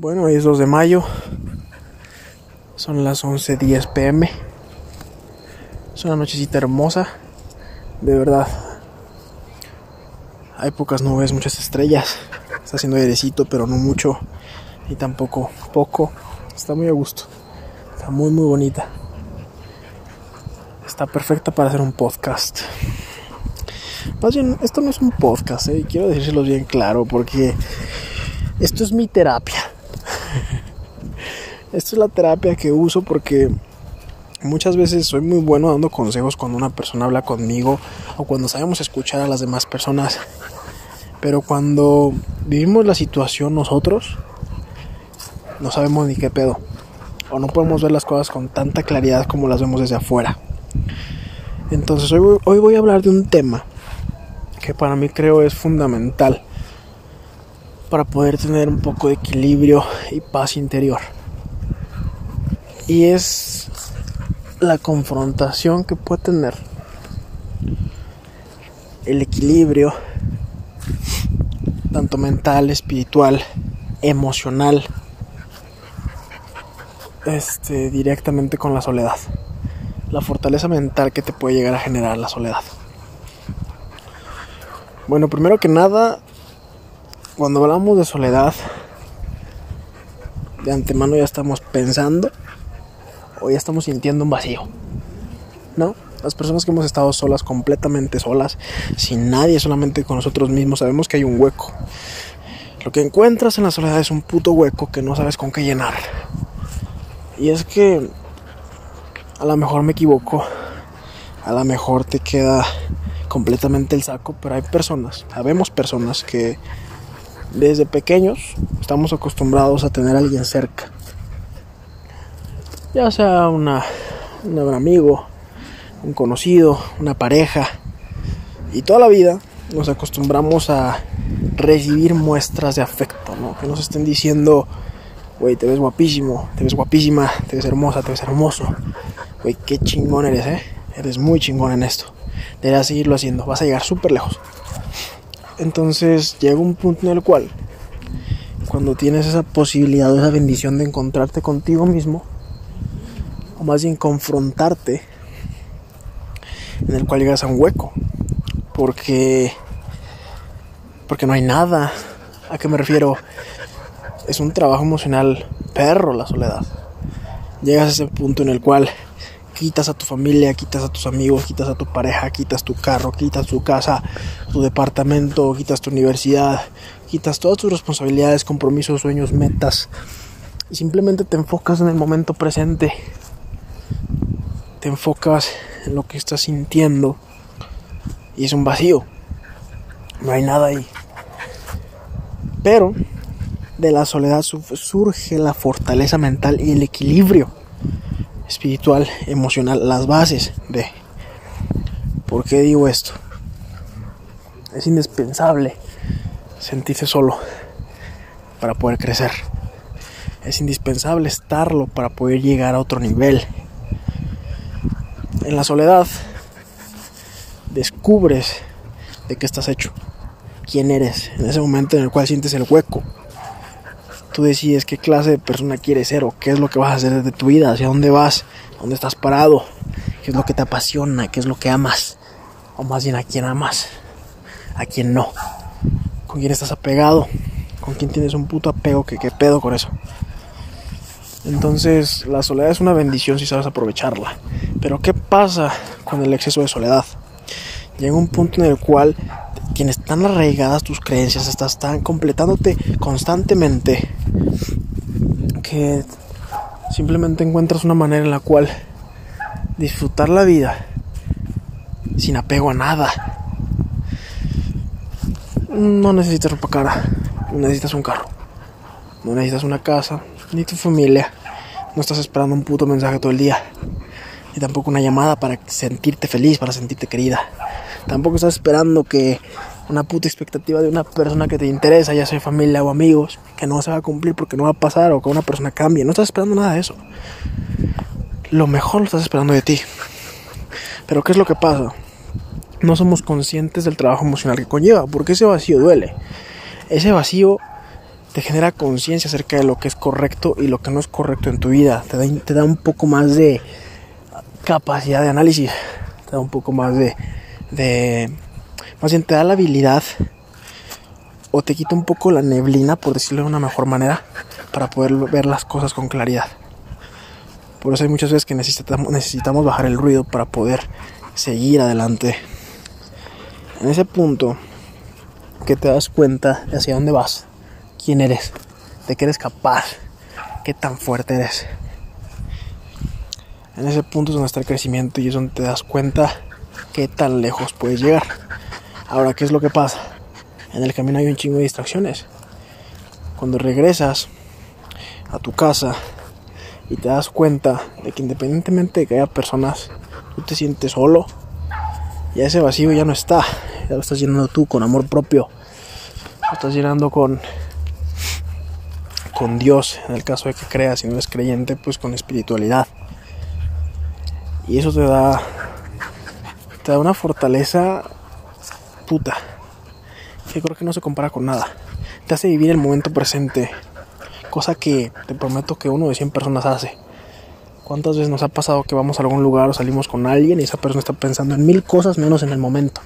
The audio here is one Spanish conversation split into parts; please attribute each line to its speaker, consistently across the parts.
Speaker 1: Bueno, hoy es 2 de mayo. Son las 11:10 pm. Es una nochecita hermosa. De verdad. Hay pocas nubes, muchas estrellas. Está haciendo airecito, pero no mucho. Y tampoco poco. Está muy a gusto. Está muy, muy bonita. Está perfecta para hacer un podcast. Más bien, esto no es un podcast, ¿eh? quiero decírselo bien claro, porque esto es mi terapia. Esta es la terapia que uso porque muchas veces soy muy bueno dando consejos cuando una persona habla conmigo o cuando sabemos escuchar a las demás personas. Pero cuando vivimos la situación nosotros, no sabemos ni qué pedo. O no podemos ver las cosas con tanta claridad como las vemos desde afuera. Entonces hoy, hoy voy a hablar de un tema que para mí creo es fundamental para poder tener un poco de equilibrio y paz interior. Y es la confrontación que puede tener el equilibrio, tanto mental, espiritual, emocional, este, directamente con la soledad. La fortaleza mental que te puede llegar a generar la soledad. Bueno, primero que nada, cuando hablamos de soledad, de antemano ya estamos pensando o ya estamos sintiendo un vacío. ¿No? Las personas que hemos estado solas, completamente solas, sin nadie, solamente con nosotros mismos, sabemos que hay un hueco. Lo que encuentras en la soledad es un puto hueco que no sabes con qué llenar. Y es que a lo mejor me equivoco, a lo mejor te queda completamente el saco, pero hay personas, sabemos personas que desde pequeños estamos acostumbrados a tener a alguien cerca. Ya sea una, un amigo, un conocido, una pareja. Y toda la vida nos acostumbramos a recibir muestras de afecto, ¿no? Que nos estén diciendo, güey, te ves guapísimo, te ves guapísima, te ves hermosa, te ves hermoso. Güey, qué chingón eres, ¿eh? Eres muy chingón en esto. Deberás seguirlo haciendo, vas a llegar súper lejos. Entonces llega un punto en el cual, cuando tienes esa posibilidad o esa bendición de encontrarte contigo mismo, o más bien confrontarte, en el cual llegas a un hueco, porque, porque no hay nada. ¿A qué me refiero? Es un trabajo emocional perro la soledad. Llegas a ese punto en el cual quitas a tu familia, quitas a tus amigos, quitas a tu pareja, quitas tu carro, quitas tu casa, tu departamento, quitas tu universidad, quitas todas tus responsabilidades, compromisos, sueños, metas y simplemente te enfocas en el momento presente. Enfocas en lo que estás sintiendo y es un vacío. No hay nada ahí. Pero de la soledad surge la fortaleza mental y el equilibrio espiritual, emocional, las bases de... ¿Por qué digo esto? Es indispensable sentirse solo para poder crecer. Es indispensable estarlo para poder llegar a otro nivel. En la soledad descubres de qué estás hecho, quién eres, en ese momento en el cual sientes el hueco. Tú decides qué clase de persona quieres ser o qué es lo que vas a hacer de tu vida, hacia dónde vas, dónde estás parado, qué es lo que te apasiona, qué es lo que amas, o más bien a quién amas, a quién no, con quién estás apegado, con quién tienes un puto apego, que qué pedo con eso. Entonces, la soledad es una bendición si sabes aprovecharla. Pero ¿qué pasa con el exceso de soledad? Llega un punto en el cual tienes tan arraigadas tus creencias, estás tan completándote constantemente que simplemente encuentras una manera en la cual disfrutar la vida sin apego a nada. No necesitas ropa cara, no necesitas un carro, no necesitas una casa, ni tu familia. No estás esperando un puto mensaje todo el día, ni tampoco una llamada para sentirte feliz, para sentirte querida. Tampoco estás esperando que una puta expectativa de una persona que te interesa, ya sea familia o amigos, que no se va a cumplir porque no va a pasar o que una persona cambie. No estás esperando nada de eso. Lo mejor lo estás esperando de ti. Pero ¿qué es lo que pasa? No somos conscientes del trabajo emocional que conlleva, porque ese vacío duele. Ese vacío te genera conciencia acerca de lo que es correcto y lo que no es correcto en tu vida. Te da, te da un poco más de capacidad de análisis, te da un poco más de, de, más bien te da la habilidad o te quita un poco la neblina, por decirlo de una mejor manera, para poder ver las cosas con claridad. Por eso hay muchas veces que necesitamos, necesitamos bajar el ruido para poder seguir adelante. En ese punto que te das cuenta de hacia dónde vas, quién eres, de qué eres capaz, qué tan fuerte eres. En ese punto es donde está el crecimiento y es donde te das cuenta qué tan lejos puedes llegar. Ahora, ¿qué es lo que pasa? En el camino hay un chingo de distracciones. Cuando regresas a tu casa y te das cuenta de que independientemente de que haya personas, tú te sientes solo, ya ese vacío ya no está, ya lo estás llenando tú con amor propio, lo estás llenando con con Dios, en el caso de que creas, si no eres creyente, pues con espiritualidad. Y eso te da te da una fortaleza puta que creo que no se compara con nada. Te hace vivir el momento presente, cosa que te prometo que uno de 100 personas hace. ¿Cuántas veces nos ha pasado que vamos a algún lugar o salimos con alguien y esa persona está pensando en mil cosas menos en el momento?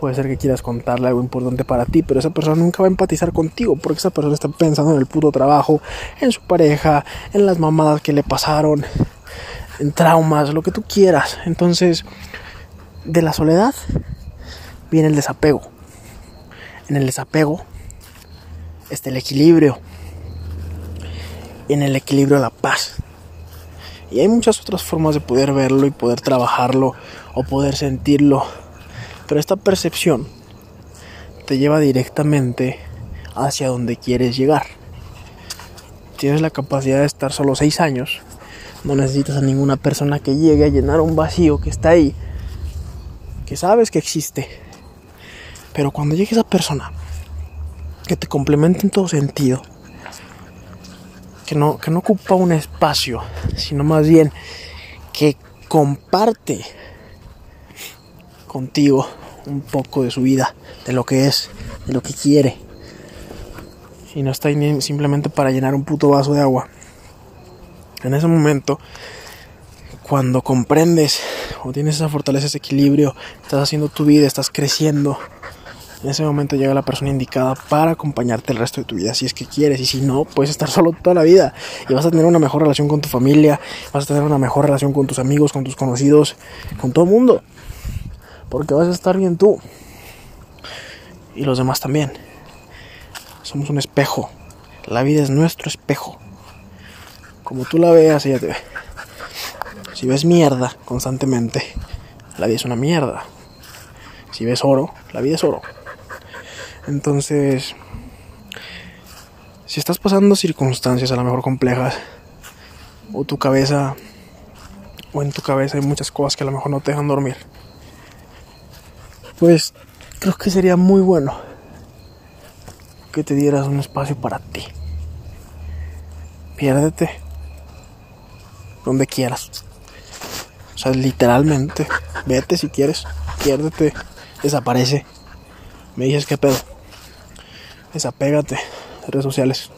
Speaker 1: Puede ser que quieras contarle algo importante para ti, pero esa persona nunca va a empatizar contigo porque esa persona está pensando en el puto trabajo, en su pareja, en las mamadas que le pasaron, en traumas, lo que tú quieras. Entonces, de la soledad viene el desapego. En el desapego está el equilibrio. En el equilibrio la paz. Y hay muchas otras formas de poder verlo y poder trabajarlo o poder sentirlo pero esta percepción te lleva directamente hacia donde quieres llegar. Tienes la capacidad de estar solo seis años. No necesitas a ninguna persona que llegue a llenar un vacío que está ahí. Que sabes que existe. Pero cuando llegue esa persona que te complemente en todo sentido, que no, que no ocupa un espacio, sino más bien que comparte contigo un poco de su vida, de lo que es, de lo que quiere. Y no está ahí simplemente para llenar un puto vaso de agua. En ese momento, cuando comprendes o tienes esa fortaleza, ese equilibrio, estás haciendo tu vida, estás creciendo, en ese momento llega la persona indicada para acompañarte el resto de tu vida, si es que quieres, y si no, puedes estar solo toda la vida y vas a tener una mejor relación con tu familia, vas a tener una mejor relación con tus amigos, con tus conocidos, con todo el mundo. Porque vas a estar bien tú. Y los demás también. Somos un espejo. La vida es nuestro espejo. Como tú la veas, ella te ve. Si ves mierda constantemente, la vida es una mierda. Si ves oro, la vida es oro. Entonces, si estás pasando circunstancias a lo mejor complejas, o tu cabeza, o en tu cabeza hay muchas cosas que a lo mejor no te dejan dormir, pues creo que sería muy bueno que te dieras un espacio para ti. Piérdete donde quieras. O sea, literalmente, vete si quieres, piérdete, desaparece. Me dices qué pedo. Desapégate de redes sociales,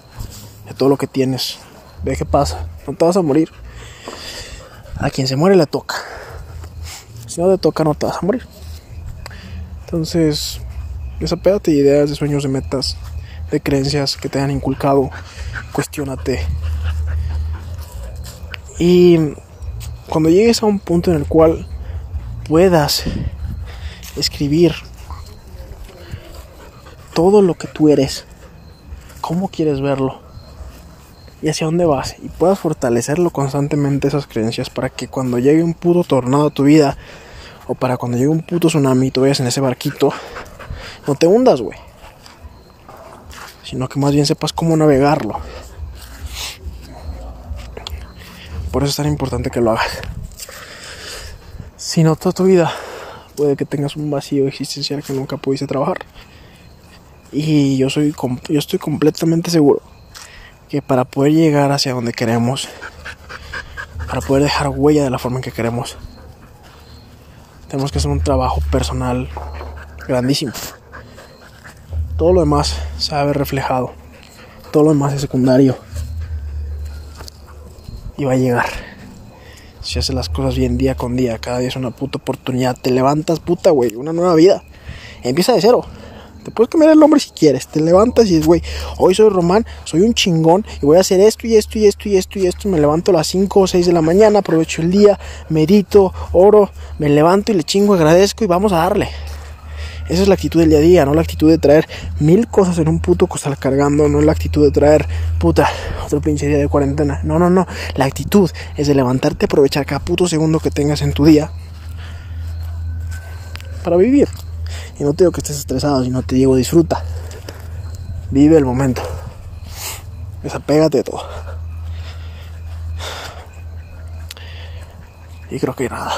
Speaker 1: de todo lo que tienes. Ve qué pasa, no te vas a morir. A quien se muere le toca. Si no te toca, no te vas a morir. Entonces, desapégate de ideas, de sueños, de metas, de creencias que te han inculcado. Cuestiónate. Y cuando llegues a un punto en el cual puedas escribir todo lo que tú eres, cómo quieres verlo y hacia dónde vas y puedas fortalecerlo constantemente esas creencias para que cuando llegue un puto tornado a tu vida o para cuando llegue un puto tsunami y tú vayas en ese barquito, no te hundas, güey. Sino que más bien sepas cómo navegarlo. Por eso es tan importante que lo hagas. Si no, toda tu vida puede que tengas un vacío existencial que nunca pudiste trabajar. Y yo, soy, yo estoy completamente seguro que para poder llegar hacia donde queremos, para poder dejar huella de la forma en que queremos, tenemos que hacer un trabajo personal grandísimo. Todo lo demás se va a ver reflejado. Todo lo demás es secundario. Y va a llegar. Si haces las cosas bien día con día, cada día es una puta oportunidad. Te levantas, puta, güey, una nueva vida. Empieza de cero. Te puedes cambiar el nombre si quieres. Te levantas y dices, güey, hoy soy Román, soy un chingón y voy a hacer esto y esto y esto y esto y esto. Me levanto a las 5 o 6 de la mañana, aprovecho el día, medito, oro, me levanto y le chingo, agradezco y vamos a darle. Esa es la actitud del día a día, no la actitud de traer mil cosas en un puto costal cargando, no la actitud de traer, puta, otro pinche día de cuarentena. No, no, no. La actitud es de levantarte, aprovechar cada puto segundo que tengas en tu día para vivir. Y no te digo que estés estresado, sino te digo disfruta. Vive el momento. Desapégate de todo. Y creo que nada.